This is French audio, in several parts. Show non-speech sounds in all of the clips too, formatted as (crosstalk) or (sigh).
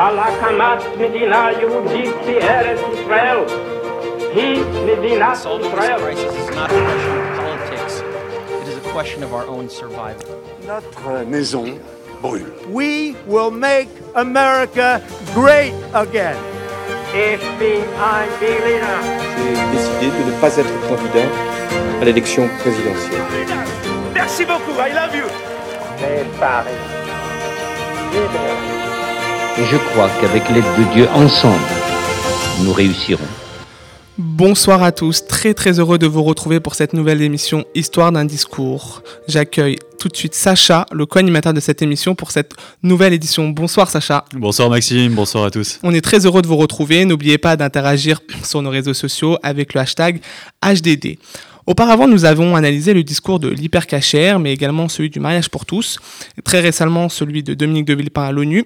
על הקמת מדינה יהודית בארץ ישראל. היא מדינת ישראל. Notre maison brûle. We will make America great again. Ich bin ein Berliner. J'ai décidé de ne pas être candidat à l'élection présidentielle. Merci beaucoup, I love you. Mais Paris, libre. Et je crois qu'avec l'aide de Dieu, ensemble, nous réussirons. Bonsoir à tous, très très heureux de vous retrouver pour cette nouvelle émission Histoire d'un discours. J'accueille tout de suite Sacha, le co-animateur de cette émission pour cette nouvelle édition. Bonsoir Sacha. Bonsoir Maxime, bonsoir à tous. On est très heureux de vous retrouver. N'oubliez pas d'interagir sur nos réseaux sociaux avec le hashtag HDD. Auparavant, nous avons analysé le discours de l'hypercachère, mais également celui du mariage pour tous, très récemment celui de Dominique de Villepin à l'ONU,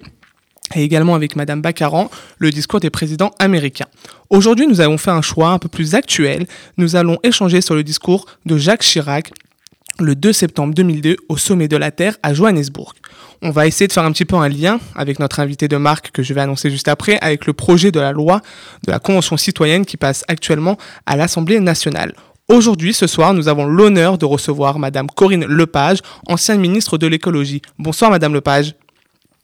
et également avec Madame Baccaran, le discours des présidents américains. Aujourd'hui, nous avons fait un choix un peu plus actuel. Nous allons échanger sur le discours de Jacques Chirac le 2 septembre 2002 au sommet de la Terre à Johannesburg. On va essayer de faire un petit peu un lien avec notre invité de marque que je vais annoncer juste après, avec le projet de la loi de la Convention citoyenne qui passe actuellement à l'Assemblée nationale. Aujourd'hui, ce soir, nous avons l'honneur de recevoir Madame Corinne Lepage, ancienne ministre de l'écologie. Bonsoir Madame Lepage.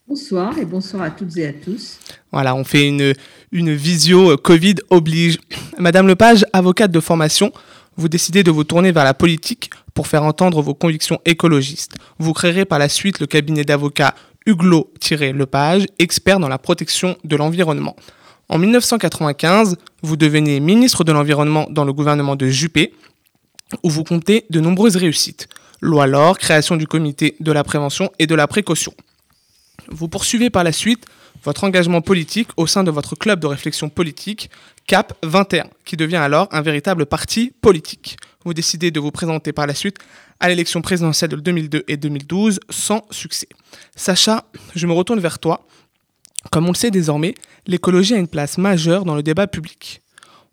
Bonsoir et bonsoir à toutes et à tous. Voilà, on fait une, une visio euh, Covid oblige. Madame Lepage, avocate de formation, vous décidez de vous tourner vers la politique pour faire entendre vos convictions écologistes. Vous créerez par la suite le cabinet d'avocats Huglot-Lepage, expert dans la protection de l'environnement. En 1995, vous devenez ministre de l'Environnement dans le gouvernement de Juppé, où vous comptez de nombreuses réussites. Loi LOR, création du comité de la prévention et de la précaution. Vous poursuivez par la suite votre engagement politique au sein de votre club de réflexion politique, CAP 21, qui devient alors un véritable parti politique. Vous décidez de vous présenter par la suite à l'élection présidentielle de 2002 et 2012 sans succès. Sacha, je me retourne vers toi. Comme on le sait désormais, l'écologie a une place majeure dans le débat public.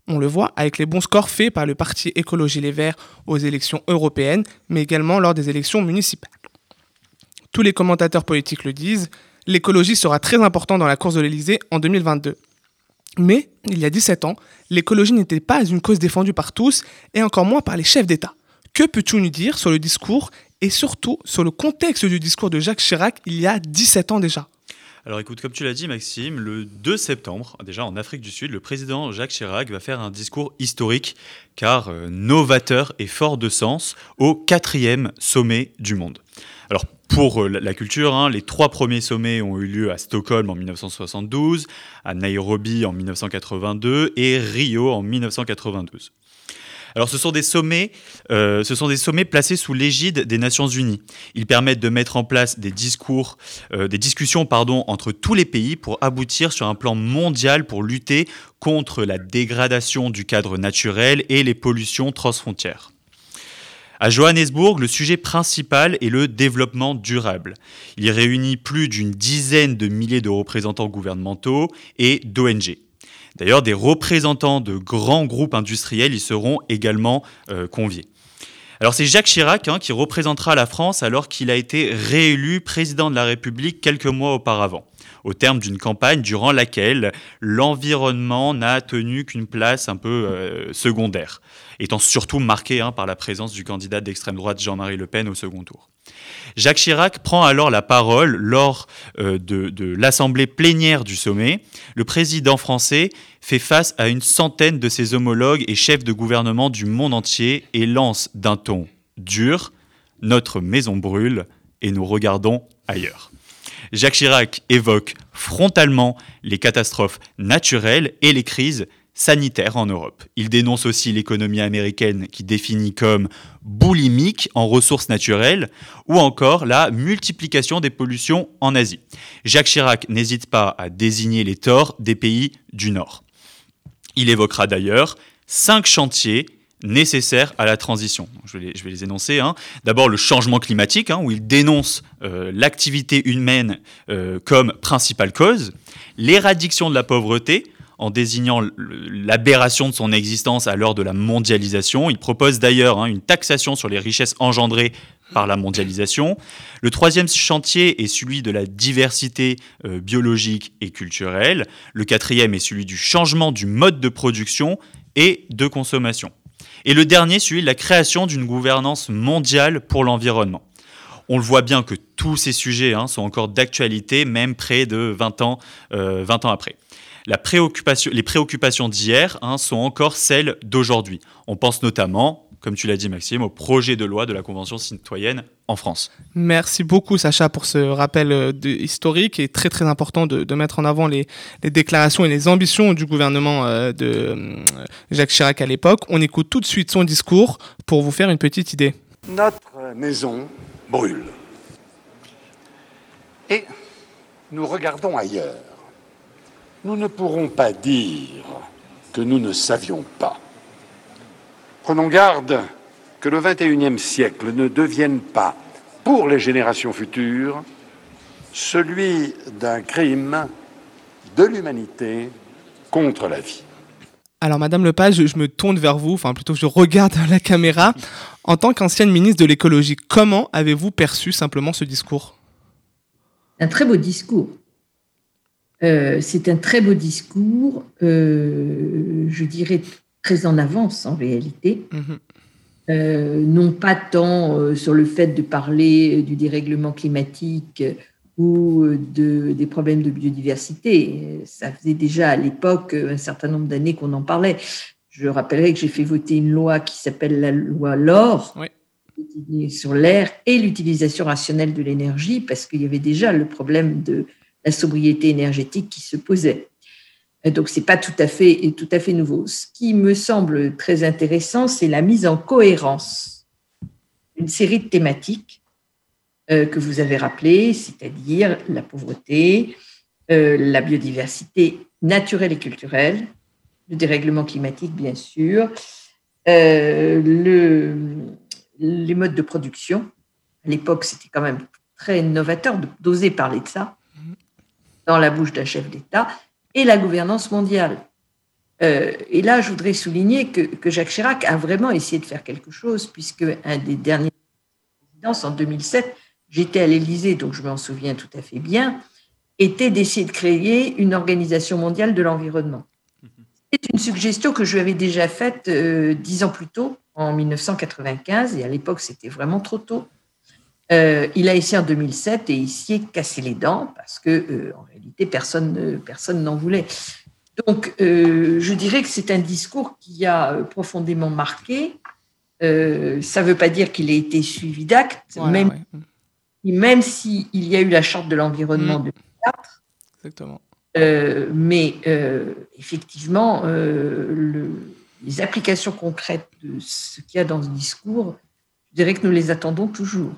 On le voit avec les bons scores faits par le parti Écologie Les Verts aux élections européennes, mais également lors des élections municipales. Tous les commentateurs politiques le disent, l'écologie sera très important dans la course de l'Elysée en 2022. Mais, il y a 17 ans, l'écologie n'était pas une cause défendue par tous, et encore moins par les chefs d'État. Que peux-tu nous dire sur le discours, et surtout sur le contexte du discours de Jacques Chirac il y a 17 ans déjà? Alors écoute, comme tu l'as dit Maxime, le 2 septembre, déjà en Afrique du Sud, le président Jacques Chirac va faire un discours historique, car euh, novateur et fort de sens, au quatrième sommet du monde. Alors pour euh, la culture, hein, les trois premiers sommets ont eu lieu à Stockholm en 1972, à Nairobi en 1982 et Rio en 1992. Alors ce sont des sommets, euh, ce sont des sommets placés sous l'égide des Nations Unies. Ils permettent de mettre en place des discours, euh, des discussions pardon entre tous les pays pour aboutir sur un plan mondial pour lutter contre la dégradation du cadre naturel et les pollutions transfrontières. À Johannesburg, le sujet principal est le développement durable. Il réunit plus d'une dizaine de milliers de représentants gouvernementaux et d'ONG. D'ailleurs, des représentants de grands groupes industriels y seront également euh, conviés. Alors c'est Jacques Chirac hein, qui représentera la France alors qu'il a été réélu président de la République quelques mois auparavant, au terme d'une campagne durant laquelle l'environnement n'a tenu qu'une place un peu euh, secondaire, étant surtout marqué hein, par la présence du candidat d'extrême droite Jean-Marie Le Pen au second tour. Jacques Chirac prend alors la parole lors euh, de, de l'assemblée plénière du sommet. Le président français fait face à une centaine de ses homologues et chefs de gouvernement du monde entier et lance d'un ton dur Notre maison brûle et nous regardons ailleurs. Jacques Chirac évoque frontalement les catastrophes naturelles et les crises sanitaire en Europe. Il dénonce aussi l'économie américaine qui définit comme boulimique en ressources naturelles ou encore la multiplication des pollutions en Asie. Jacques Chirac n'hésite pas à désigner les torts des pays du Nord. Il évoquera d'ailleurs cinq chantiers nécessaires à la transition. Je vais les, énoncer. Hein. D'abord le changement climatique, hein, où il dénonce euh, l'activité humaine euh, comme principale cause, l'éradiction de la pauvreté, en désignant l'aberration de son existence à l'heure de la mondialisation. Il propose d'ailleurs hein, une taxation sur les richesses engendrées par la mondialisation. Le troisième chantier est celui de la diversité euh, biologique et culturelle. Le quatrième est celui du changement du mode de production et de consommation. Et le dernier, celui de la création d'une gouvernance mondiale pour l'environnement. On le voit bien que tous ces sujets hein, sont encore d'actualité, même près de 20 ans, 20 euh, ans après. Les préoccupations d'hier hein, sont encore celles d'aujourd'hui. On pense notamment, comme tu l'as dit Maxime, au projet de loi de la Convention citoyenne en France. Merci beaucoup Sacha pour ce rappel euh, historique et très très important de, mettre en avant les, déclarations et les ambitions du gouvernement euh, de Jacques Chirac à l'époque. On écoute tout de suite son discours pour vous faire une petite idée. Notre maison brûle. Et nous regardons ailleurs. Nous ne pourrons pas dire que nous ne savions pas. Prenons garde que le XXIe siècle ne devienne pas, pour les générations futures, celui d'un crime de l'humanité contre la vie. Alors, Madame Lepage, je me tourne vers vous, enfin plutôt je regarde (laughs) la caméra. En tant qu'ancienne ministre de l'écologie, comment avez-vous perçu simplement ce discours? Un très beau discours. Euh, c'est un très beau discours, euh, je dirais très en avance en réalité. Mhm. Euh, non pas tant sur le fait de parler du dérèglement climatique ou de, des problèmes de biodiversité. Ça faisait déjà à l'époque un certain nombre d'années qu'on en parlait. Je rappellerai que j'ai fait voter une loi qui s'appelle la loi LOR sur l'air et l'utilisation rationnelle de l'énergie parce qu'il y avait déjà le problème de la sobriété énergétique qui se posait. Donc, ce n'est pas tout à, fait, tout à fait nouveau. Ce qui me semble très intéressant, c'est la mise en cohérence d'une série de thématiques euh, que vous avez rappelé, c'est-à-dire la pauvreté, euh, la biodiversité naturelle et culturelle, le dérèglement climatique, bien sûr, euh, le, les modes de production. À l'époque, c'était quand même très novateur d'oser parler de ça dans la bouche d'un chef d'État, et la gouvernance mondiale. et là, je voudrais souligner que, que, Jacques Chirac a vraiment essayé de faire quelque chose, puisque un des derniers présidences, en 2007, j'étais à l'Élysée, donc je m'en souviens tout à fait bien, était d'essayer de créer une organisation mondiale de l'environnement. C'est une suggestion que je lui avais déjà faite euh, dix ans plus tôt, en 1995, et à l'époque c'était vraiment trop tôt. Euh, il a essayé en 2007 et il s'y est cassé les dents parce que euh, en réalité personne personne n'en voulait. Donc je dirais que c'est un discours qui a profondément marqué. ça ne veut pas dire qu'il a été suivi d'actes, même même s'il y a eu la charte de l'environnement de 2004. Exactement. Euh, mais euh, effectivement, euh, les applications concrètes de ce qu'il y a dans ce discours, je dirais que nous les attendons toujours.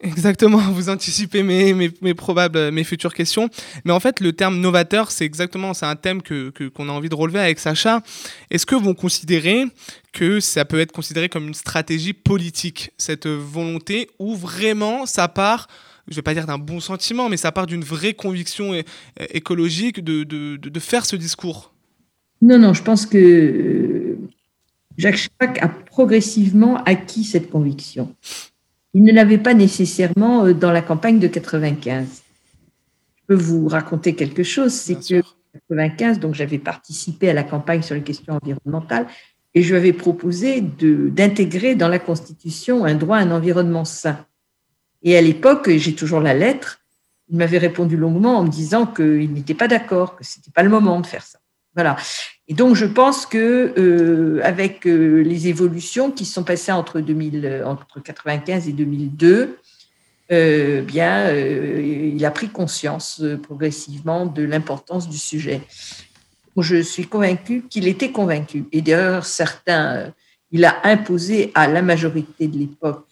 Exactement, (laughs) vous anticipez mes, mes, probables, mes futures questions. Mais en fait, le terme novateur, c'est exactement, c'est un thème que, qu'on a envie de relever avec Sacha. Est-ce que vous considérez que ça peut être considéré comme une stratégie politique, cette volonté, ou vraiment ça part, je ne vais pas dire d'un bon sentiment, mais ça part d'une vraie conviction écologique de, de, de, faire ce discours? Non, non, je pense que Jacques Chirac a progressivement acquis cette conviction. Il ne l'avait pas nécessairement euh, dans la campagne de 95. Je peux vous raconter quelque chose, c'est que en 95, donc j'avais participé à la campagne sur les questions environnementales et je lui avais proposé d'intégrer dans la Constitution un droit à un environnement sain. Et à l'époque, j'ai toujours la lettre, il m'avait répondu longuement en me disant qu'il n'était pas d'accord, que ce n'était pas le moment de faire ça. Voilà. Et donc, je pense que euh, avec euh, les évolutions qui sont passées entre 2000, entre 95 et 2002, euh, bien, il a pris conscience progressivement de l'importance du sujet. Je suis convaincue qu'il était convaincu. Et d'ailleurs, certains, il a imposé à la majorité de l'époque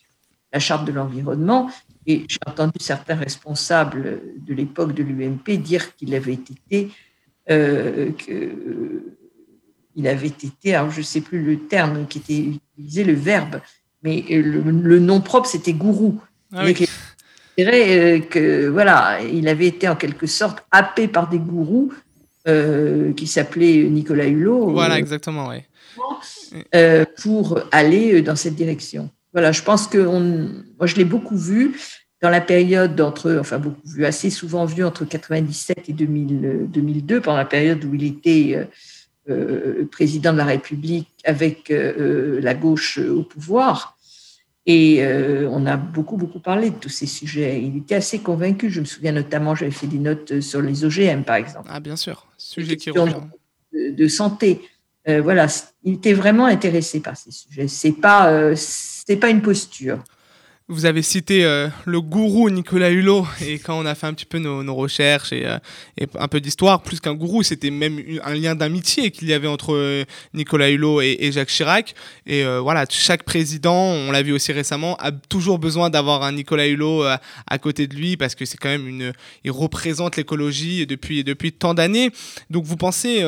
la charte de l'environnement. Et j'ai entendu certains responsables de l'époque de l'UMP dire qu'il avait été euh, qu'il avait été, alors je ne sais plus le terme qui était utilisé, le verbe, mais le, nom propre, c'était gourou. Ah oui. Euh, que voilà, il avait été en quelque sorte happé par des gourous euh, qui s'appelaient Nicolas Hulot. Voilà, exactement, oui. pour aller dans cette direction. Voilà, je pense que moi, je l'ai beaucoup vu dans la période d'entre, enfin beaucoup vu, assez souvent vu entre 97 et 2002, pendant la période où il était président de la République avec la gauche au pouvoir. Et euh, on a beaucoup, beaucoup parlé de tous ces sujets. Il était assez convaincu. Je me souviens notamment, j'avais fait des notes sur les OGM, par exemple. Ah, bien sûr. Sujet qui revient. De, santé. Euh, voilà, il était vraiment intéressé par ces sujets. C'est pas, euh, c'est pas une posture. Vous avez cité euh, le gourou Nicolas Hulot, et quand on a fait un petit peu nos, recherches euh, et, un peu d'histoire, plus qu'un gourou, c'était même un lien d'amitié qu'il y avait entre euh, Nicolas Hulot et, Jacques Chirac. Et voilà, chaque président, on l'a vu aussi récemment, a toujours besoin d'avoir un Nicolas Hulot à, côté de lui parce que c'est quand même une, il représente l'écologie depuis depuis tant d'années. Donc vous pensez,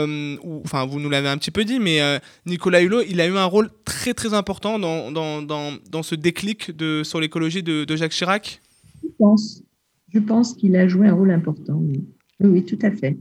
enfin vous nous l'avez un petit peu dit, mais Nicolas Hulot, il a eu un rôle très très important dans dans, dans, dans ce déclic de sur les l'écologie de, Jacques Chirac Je pense. Je pense qu'il a joué un rôle important. Oui, oui, tout à fait.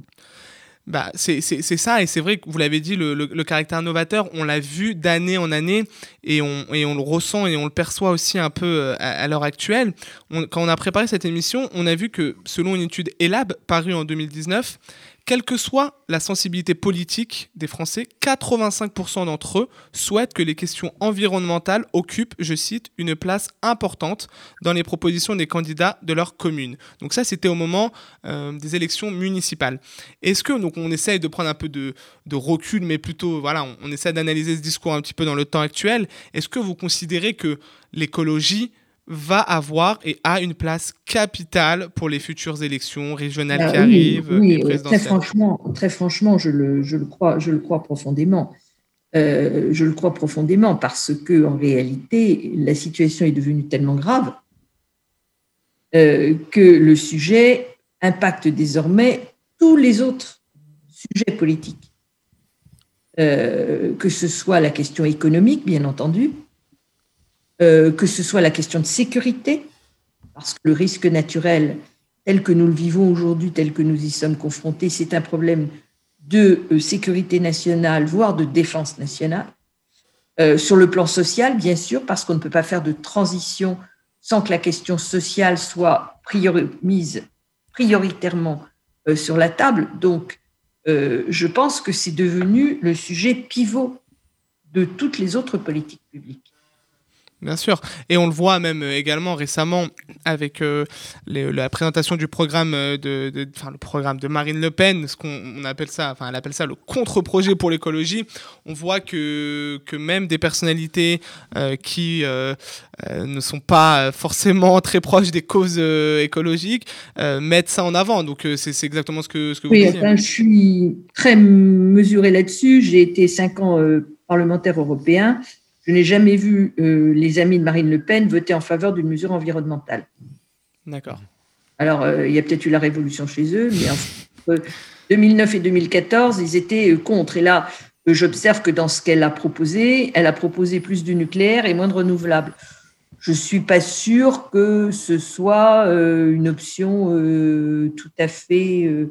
Bah, c'est ça, et c'est vrai que vous l'avez dit, le, le, caractère novateur, on l'a vu d'année en année, et on, et on, le ressent et on le perçoit aussi un peu euh, à, l'heure actuelle. quand on a préparé cette émission, on a vu que selon une étude ELAB parue en 2019, quelle que soit la sensibilité politique des Français, 85% d'entre eux souhaitent que les questions environnementales occupent, je cite, une place importante dans les propositions des candidats de leur commune. Donc ça, c'était au moment euh, des élections municipales. Est-ce que, donc on essaye de prendre un peu de, recul, mais plutôt, voilà, on, on essaie d'analyser ce discours un petit peu dans le temps actuel, est-ce que vous considérez que l'écologie va avoir et a une place capitale pour les futures élections régionales ah qui arrivent. Oui, très franchement, très franchement, je le, je le crois, je le crois profondément. Euh, je le crois profondément parce que en réalité, la situation est devenue tellement grave euh, que le sujet impacte désormais tous les autres sujets politiques, euh, que ce soit la question économique, bien entendu, euh, que ce soit la question de sécurité, parce que le risque naturel tel que nous le vivons aujourd'hui, tel que nous y sommes confrontés, c'est un problème de euh, sécurité nationale, voire de défense nationale. Euh, sur le plan social, bien sûr, parce qu'on ne peut pas faire de transition sans que la question sociale soit mise prioritairement sur la table. Donc, je pense que c'est devenu le sujet pivot de toutes les autres politiques publiques. Bien sûr. Et on le voit même euh, également récemment avec euh, la présentation du programme euh, de, le programme de Marine Le Pen, ce qu'on appelle ça, enfin, elle appelle ça le contre-projet pour l'écologie. On voit que, que même des personnalités qui ne sont pas forcément très proches des causes écologiques mettent ça en avant. Donc c'est exactement ce que, ce que vous oui, je suis très mesuré là-dessus. J'ai été cinq ans parlementaire européen. Je n'ai jamais vu euh, les amis de Marine Le Pen voter en faveur d'une mesure environnementale. D'accord. Alors, euh, il y a peut-être eu la révolution chez eux, mais entre 2009 et 2014, ils étaient euh, contre. Et là, j'observe que dans ce qu'elle a proposé, elle a proposé plus du nucléaire et moins de renouvelables. Je ne suis pas sûre que ce soit une option tout à fait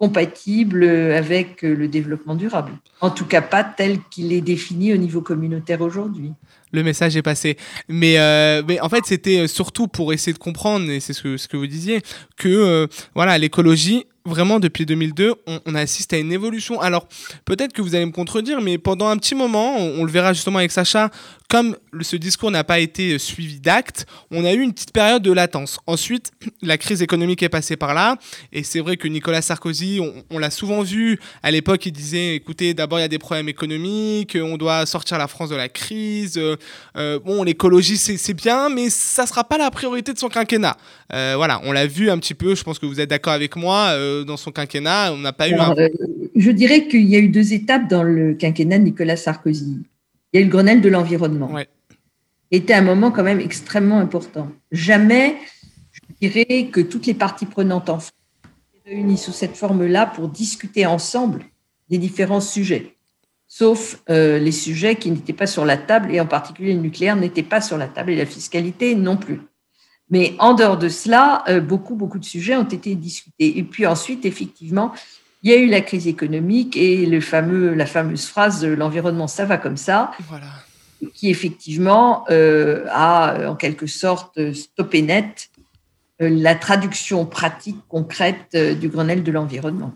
compatible avec le développement durable. En tout cas, pas tel qu'il est défini au niveau communautaire aujourd'hui. Le message est passé. Mais, euh, en fait, c'était surtout pour essayer de comprendre, et c'est ce que, vous disiez, que euh, voilà, l'écologie, vraiment depuis 2002, on, assiste à une évolution. Alors, peut-être que vous allez me contredire, mais pendant un petit moment, on, le verra justement avec Sacha, comme ce discours n'a pas été suivi d'actes, on a eu une petite période de latence. Ensuite, (clears throat) la crise économique est passée par là, et c'est vrai que Nicolas Sarkozy, on, l'a souvent vu, à l'époque, il disait, écoutez, d'abord, il y a des problèmes économiques, on doit sortir la France de la crise, euh, bon, l'écologie, c'est bien, mais ça ne sera pas la priorité de son quinquennat. Euh, voilà, on l'a vu un petit peu, je pense que vous êtes d'accord avec moi, euh, dans son quinquennat, on n'a pas eu un... Euh, je dirais qu'il y a eu deux étapes dans le quinquennat de Nicolas Sarkozy. Il y a eu le Grenelle de l'environnement. Ouais. Était un moment quand même extrêmement important. Jamais, je dirais que toutes les parties prenantes en France réunies sous cette forme-là pour discuter ensemble des différents sujets, sauf les sujets qui n'étaient pas sur la table, et en particulier le nucléaire n'était pas sur la table, et la fiscalité non plus. Mais en dehors de cela, euh, beaucoup, beaucoup de sujets ont été discutés. Et puis ensuite, effectivement, il y a eu la crise économique et le fameux, la fameuse phrase l'environnement, ça va comme ça. qui effectivement a en quelque sorte stoppé net la traduction pratique concrète du Grenelle de l'environnement.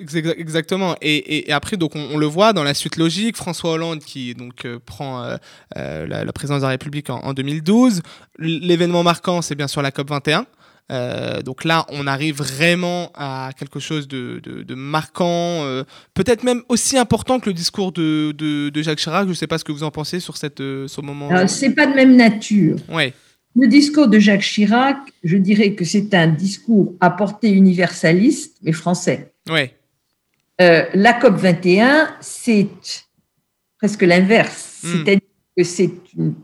Exactement. Et, après, donc, on, le voit dans la suite logique, François Hollande qui donc prend la, présidence de la République en 2012. L'événement marquant, c'est bien sûr la COP 21. Euh, donc là, on arrive vraiment à quelque chose de, marquant, euh, peut-être même aussi important que le discours de, Jacques Chirac. Je ne sais pas ce que vous en pensez sur cette, euh, ce moment. C'est pas de même nature. Ouais. Le discours de Jacques Chirac, je dirais que c'est un discours à portée universaliste, mais français. Ouais. La COP 21, c'est presque l'inverse. Hmm. C'est-à-dire que c'est une,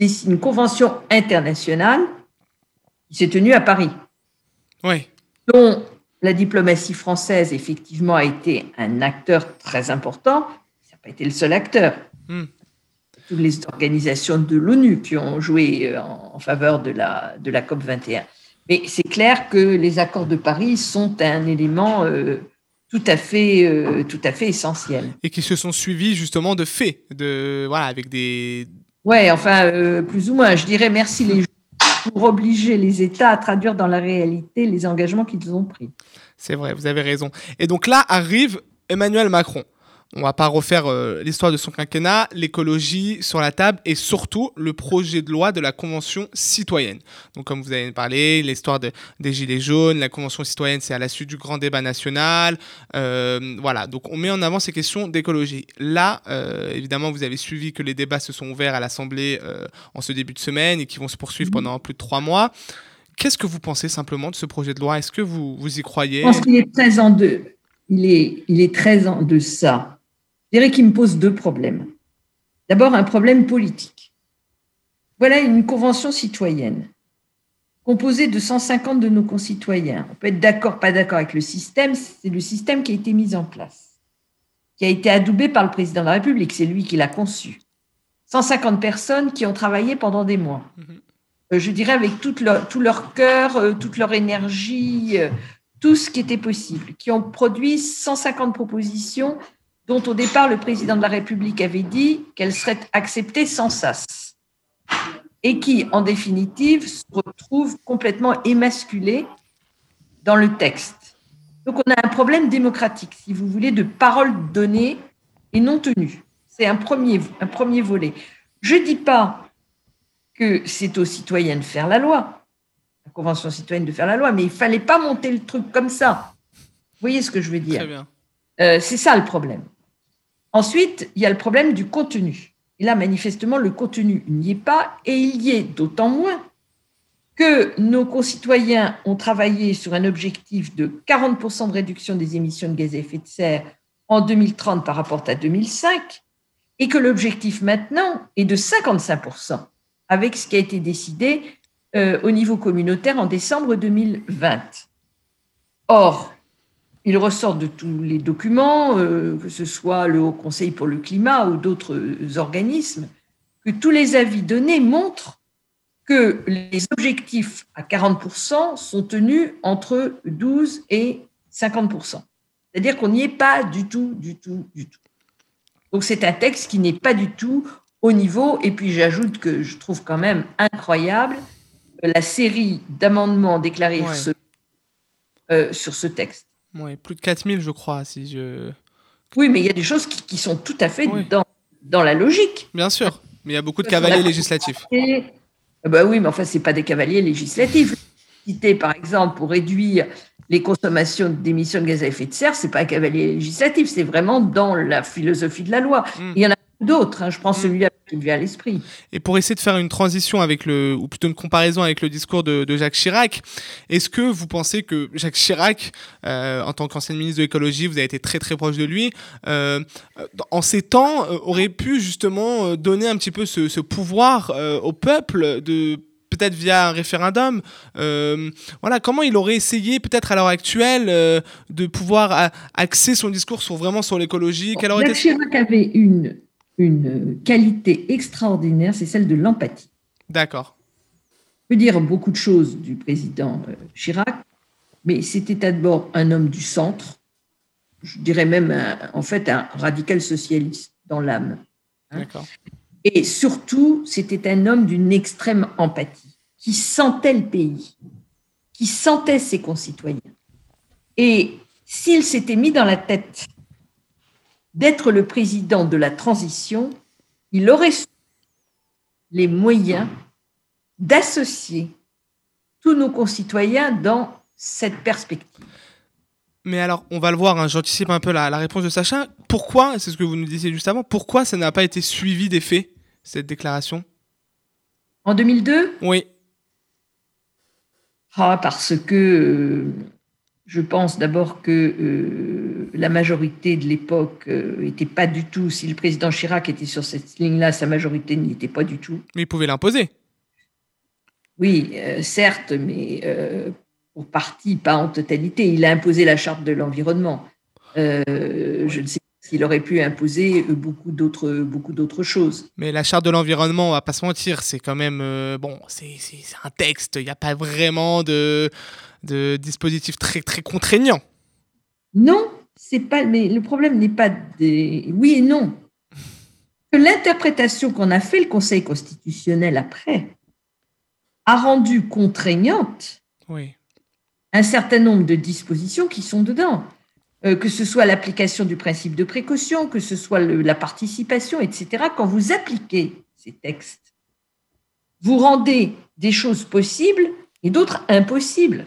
une convention internationale qui s'est tenu à Paris. Oui. Dont la diplomatie française, effectivement, a été un acteur très important. Ça n'a pas été le seul acteur. Hmm. Toutes les organisations de l'ONU qui ont joué euh, en, faveur de la, de la COP 21. Mais c'est clair que les accords de Paris sont un élément euh, tout à fait, euh, tout à fait essentiel. Et qui se sont suivis justement de faits, de voilà, avec des. Ouais, enfin plus ou moins. Je dirais merci les pour obliger les États à traduire dans la réalité les engagements qu'ils ont pris. C'est vrai, vous avez raison. Et donc là arrive Emmanuel Macron. On va pas refaire euh, l'histoire de son quinquennat, l'écologie sur la table et surtout le projet de loi de la Convention citoyenne. Donc comme vous avez parlé, l'histoire de, des Gilets jaunes, la Convention citoyenne, c'est à la suite du grand débat national. Euh, voilà, donc on met en avant ces questions d'écologie. Là, euh, évidemment, vous avez suivi que les débats se sont ouverts à l'Assemblée en ce début de semaine et qui vont se poursuivre mmh. pendant plus de trois mois. Qu'est-ce que vous pensez simplement de ce projet de loi? Est-ce que vous, vous y croyez? Je pense qu'il est très en deux. Il est, il est très en deçà je dirais qu'il me pose deux problèmes. D'abord, un problème politique. Voilà une convention citoyenne composée de 150 de nos concitoyens. On peut être d'accord, pas d'accord avec le système, c'est le système qui a été mis en place, qui a été adoubé par le président de la République, c'est lui qui l'a conçu. 150 personnes qui ont travaillé pendant des mois. Euh, je dirais avec tout leur, tout leur cœur, euh, toute leur énergie, euh, tout ce qui était possible, qui ont produit 150 propositions dont au départ le président de la République avait dit qu'elle serait acceptée sans sas, et qui, en définitive, se retrouve complètement émasculée dans le texte. Donc on a un problème démocratique, si vous voulez, de paroles données et non tenues. C'est un premier, un premier volet. Je ne dis pas que c'est aux citoyens de faire la loi, la Convention citoyenne de faire la loi, mais il ne fallait pas monter le truc comme ça. Vous voyez ce que je veux dire Très bien. Euh, c'est ça le problème. Ensuite, il y a le problème du contenu. Et là, manifestement, le contenu n'y est pas, et il y est d'autant moins que nos concitoyens ont travaillé sur un objectif de 40% de réduction des émissions de gaz à effet de serre en 2030 par rapport à 2005, et que l'objectif maintenant est de 55% avec ce qui a été décidé euh, au niveau communautaire en décembre 2020. Or, il ressort de tous les documents, euh, que ce soit le Haut Conseil pour le climat ou d'autres organismes, que tous les avis donnés montrent que les objectifs à 40% sont tenus entre 12 et 50%. C'est-à-dire qu'on n'y est pas du tout, du tout, du tout. Donc c'est un texte qui n'est pas du tout au niveau. Et puis j'ajoute que je trouve quand même incroyable la série d'amendements déclarés euh, sur ce texte. Oui, plus de 4000, je crois, si je... Oui, mais il y a des choses qui, sont tout à fait dans, dans la logique. Bien sûr, mais il y a beaucoup de cavaliers législatifs. Ah bah oui, mais enfin, ce pas des cavaliers législatifs. (laughs) Citer, par exemple, pour réduire les consommations d'émissions de gaz à effet de serre, c'est pas un cavalier législatif, c'est vraiment dans la philosophie de la loi. Hmm. Il y en a d'autres. Hein. Je prends mm. celui-là qui me vient à l'esprit. Et pour essayer de faire une transition avec le, ou plutôt une comparaison avec le discours de, Jacques Chirac, est-ce que vous pensez que Jacques Chirac, euh, en tant qu'ancien ministre de l'écologie, vous avez été très très proche de lui, euh, en ces temps, euh, aurait pu justement donner un petit peu ce, pouvoir au peuple de peut-être via un référendum. voilà, comment il aurait essayé, peut-être à l'heure actuelle, de pouvoir axer son discours sur vraiment sur l'écologie? Jacques Chirac avait une une qualité extraordinaire, c'est celle de l'empathie. D'accord. On peut dire beaucoup de choses du président euh, Chirac, mais c'était d'abord un homme du centre, je dirais même en fait un radical socialiste dans l'âme. Hein. D'accord. Et surtout, c'était un homme d'une extrême empathie, qui sentait le pays, qui sentait ses concitoyens. Et s'il s'était mis dans la tête d'être le président de la transition, il aurait les moyens d'associer tous nos concitoyens dans cette perspective. Mais alors, on va le voir, hein, j'anticipe un peu la, la, réponse de Sacha. Pourquoi, c'est ce que vous nous disiez juste avant, pourquoi ça n'a pas été suivi des faits, cette déclaration? En 2002 Oui. Ah, parce que euh, je pense d'abord que euh, la majorité de l'époque n'était euh, pas du tout, si le président Chirac était sur cette ligne-là, sa majorité n'y était pas du tout. Mais il pouvait l'imposer. Oui, certes, mais pour partie, pas en totalité. Il a imposé la charte de l'environnement. je ne sais pas s'il aurait pu imposer beaucoup d'autres, beaucoup d'autres choses. Mais la charte de l'environnement, on va pas se mentir, c'est quand même bon, c'est, un texte. Il n'y a pas vraiment de de dispositifs très, très contraignants. Non, c'est pas. Mais le problème n'est pas des. Oui et non. L'interprétation qu'on a fait le Conseil constitutionnel après a rendu contraignante oui. un certain nombre de dispositions qui sont dedans. Euh, que ce soit l'application du principe de précaution, que ce soit la participation, etc. Quand vous appliquez ces textes, vous rendez des choses possibles et d'autres impossibles.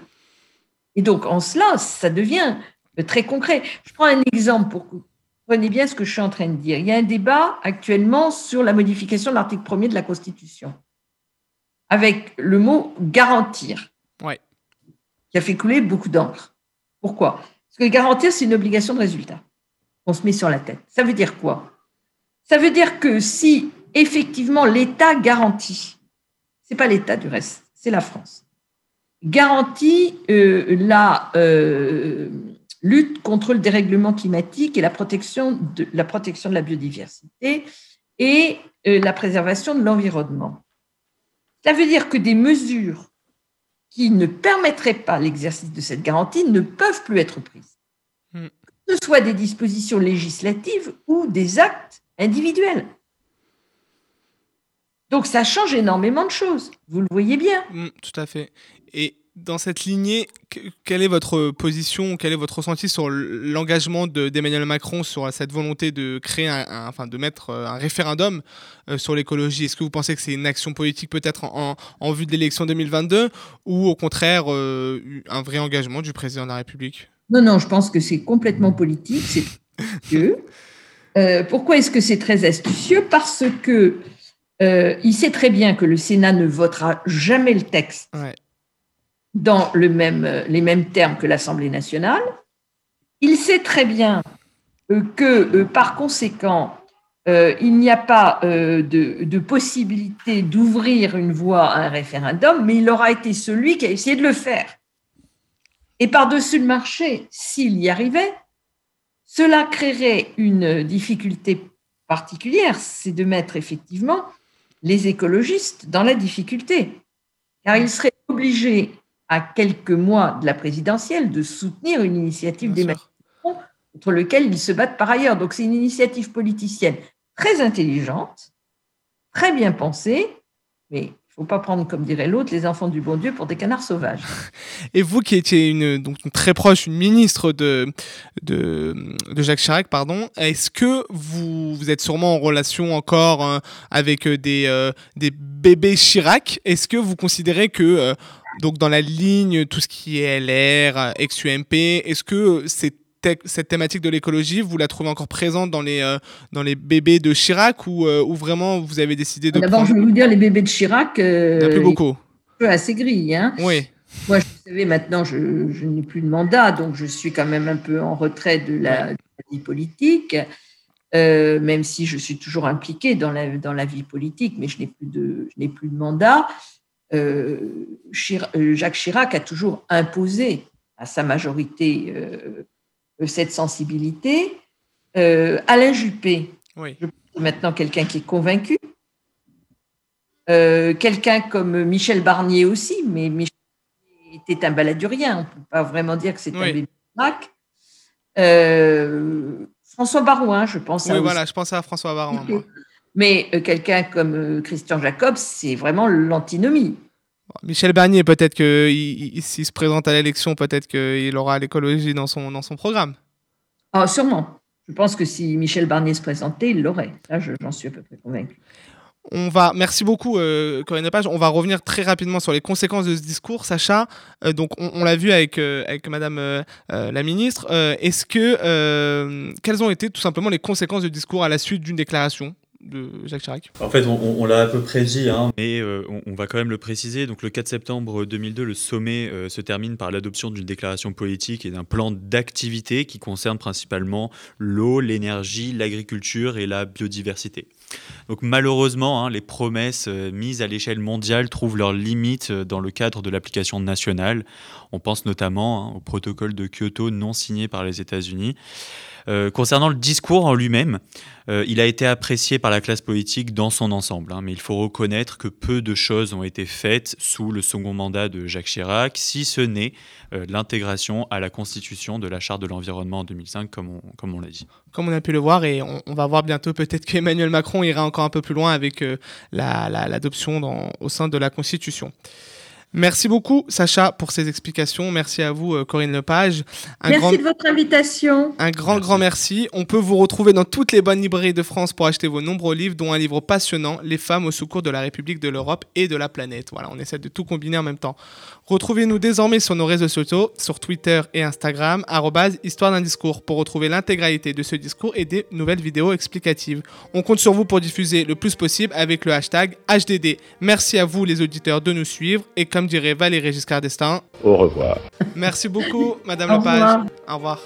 Et donc, en cela, ça devient très concret. Je prends un exemple pour que vous compreniez bien ce que je suis en train de dire. Il y a un débat actuellement sur la modification de l'article 1er de la Constitution, avec le mot garantir, ouais. qui a fait couler beaucoup d'encre. Pourquoi? Parce que garantir, c'est une obligation de résultat. On se met sur la tête. Ça veut dire quoi? Ça veut dire que si effectivement l'État garantit, c'est pas l'État du reste, c'est la France garantit euh, la euh, lutte contre le dérèglement climatique et la protection de la, protection de la biodiversité et euh, la préservation de l'environnement. Ça veut dire que des mesures qui ne permettraient pas l'exercice de cette garantie ne peuvent plus être prises, hmm. que ce soit des dispositions législatives ou des actes individuels. Donc ça change énormément de choses, vous le voyez bien. Hmm, tout à fait. Et dans cette lignée, quelle est votre position, quel est votre ressenti sur l'engagement d'Emmanuel Macron sur cette volonté de créer, un, enfin de mettre euh, un référendum euh, sur l'écologie? Est-ce que vous pensez que c'est une action politique peut-être en, vue de l'élection 2022 ou au contraire euh, un vrai engagement du président de la République? Non, non, je pense que c'est complètement politique, c'est (laughs) astucieux. pourquoi est-ce que c'est très astucieux? Parce que il sait très bien que le Sénat ne votera jamais le texte dans les mêmes termes que l'Assemblée nationale. Il sait très bien euh, que, euh, par conséquent, euh, il n'y a pas de, possibilité d'ouvrir une voie à un référendum, mais il aura été celui qui a essayé de le faire. Et par-dessus le marché, s'il y arrivait, cela créerait une difficulté particulière, c'est de mettre effectivement les écologistes dans la difficulté, car ils seraient obligés à quelques mois de la présidentielle, de soutenir une initiative des contre laquelle ils se battent par ailleurs. Donc c'est une initiative politicienne très intelligente, très bien pensée, mais il ne faut pas prendre, comme dirait l'autre, les enfants du bon Dieu pour des canards sauvages. Et vous qui étiez une, donc très proche, une ministre de, de, de Jacques Chirac, pardon, est-ce que vous, vous êtes sûrement en relation encore hein, avec des, euh, des bébés Chirac Est-ce que vous considérez que euh, donc dans la ligne, tout ce qui est LR, ex-UMP, est-ce que cette, cette thématique de l'écologie, vous la trouvez encore présente dans les, euh, dans les bébés de Chirac ou, euh, ou vraiment vous avez décidé de... D'abord, je vais vous dire, les bébés de Chirac... Euh, Il y a plus beaucoup. Peu assez gris. Hein oui. Moi, vous savez, maintenant, je, je n'ai plus de mandat, donc je suis quand même un peu en retrait de la, vie politique. Même si je suis toujours impliquée dans la, dans la vie politique, mais je n'ai plus de, je n'ai plus de mandat. Euh, euh, Jacques Chirac a toujours imposé à sa majorité euh, cette sensibilité. Alain Juppé, oui. maintenant quelqu'un qui est convaincu. quelqu'un comme Michel Barnier aussi, mais Michel était un baladurien, on ne peut pas vraiment dire que c'est un bébé François Barouin, je pense. Oui, voilà, je pense à François Barouin. (laughs) Mais quelqu'un comme Christian Jacob, c'est vraiment l'antinomie. Michel Barnier, peut-être que s'il se présente à l'élection, peut-être qu'il aura l'écologie dans son, dans son programme. Ah, sûrement. Je pense que si Michel Barnier se présentait, il l'aurait. Là, j'en suis à peu près convaincu. On va, merci beaucoup euh, Corinne Lepage. On va revenir très rapidement sur les conséquences de ce discours, Sacha. Euh, donc, on, l'a vu avec euh, avec Madame euh, la ministre. Est-ce que quelles ont été tout simplement les conséquences du discours à la suite d'une déclaration? De Jacques Chirac En fait, on, l'a à peu près dit, hein, mais euh, on, va quand même le préciser. Donc, le 4 septembre 2002, le sommet euh, se termine par l'adoption d'une déclaration politique et d'un plan d'activité qui concerne principalement l'eau, l'énergie, l'agriculture et la biodiversité. Donc malheureusement, hein, les promesses euh, mises à l'échelle mondiale trouvent leurs limites dans le cadre de l'application nationale. On pense notamment hein, au protocole de Kyoto non signé par les États-Unis. Euh, concernant le discours en lui-même, euh, il a été apprécié par la classe politique dans son ensemble, hein, mais il faut reconnaître que peu de choses ont été faites sous le second mandat de Jacques Chirac, si ce n'est euh, l'intégration à la Constitution de la Charte de l'environnement en 2005, comme on, comme on l'a dit. Comme on a pu le voir, et on, va voir bientôt peut-être qu'Emmanuel Macron ira encore un peu plus loin avec l'adoption la, au sein de la Constitution. Merci beaucoup, Sacha, pour ces explications. Merci à vous, euh, Corinne Lepage. Un merci de votre invitation. Un grand, grand merci. On peut vous retrouver dans toutes les bonnes librairies de France pour acheter vos nombreux livres, dont un livre passionnant, Les femmes au secours de la République de l'Europe et de la planète. Voilà, on essaie de tout combiner en même temps. Retrouvez-nous désormais sur nos réseaux sociaux, sur Twitter et Instagram, histoire d'un discours, pour retrouver l'intégralité de ce discours et des nouvelles vidéos explicatives. On compte sur vous pour diffuser le plus possible avec le hashtag HDD. Merci à vous, les auditeurs, de nous suivre et comme dirait Valérie Giscard d'Estaing. Au revoir. Merci beaucoup, Madame Lepage. Au revoir.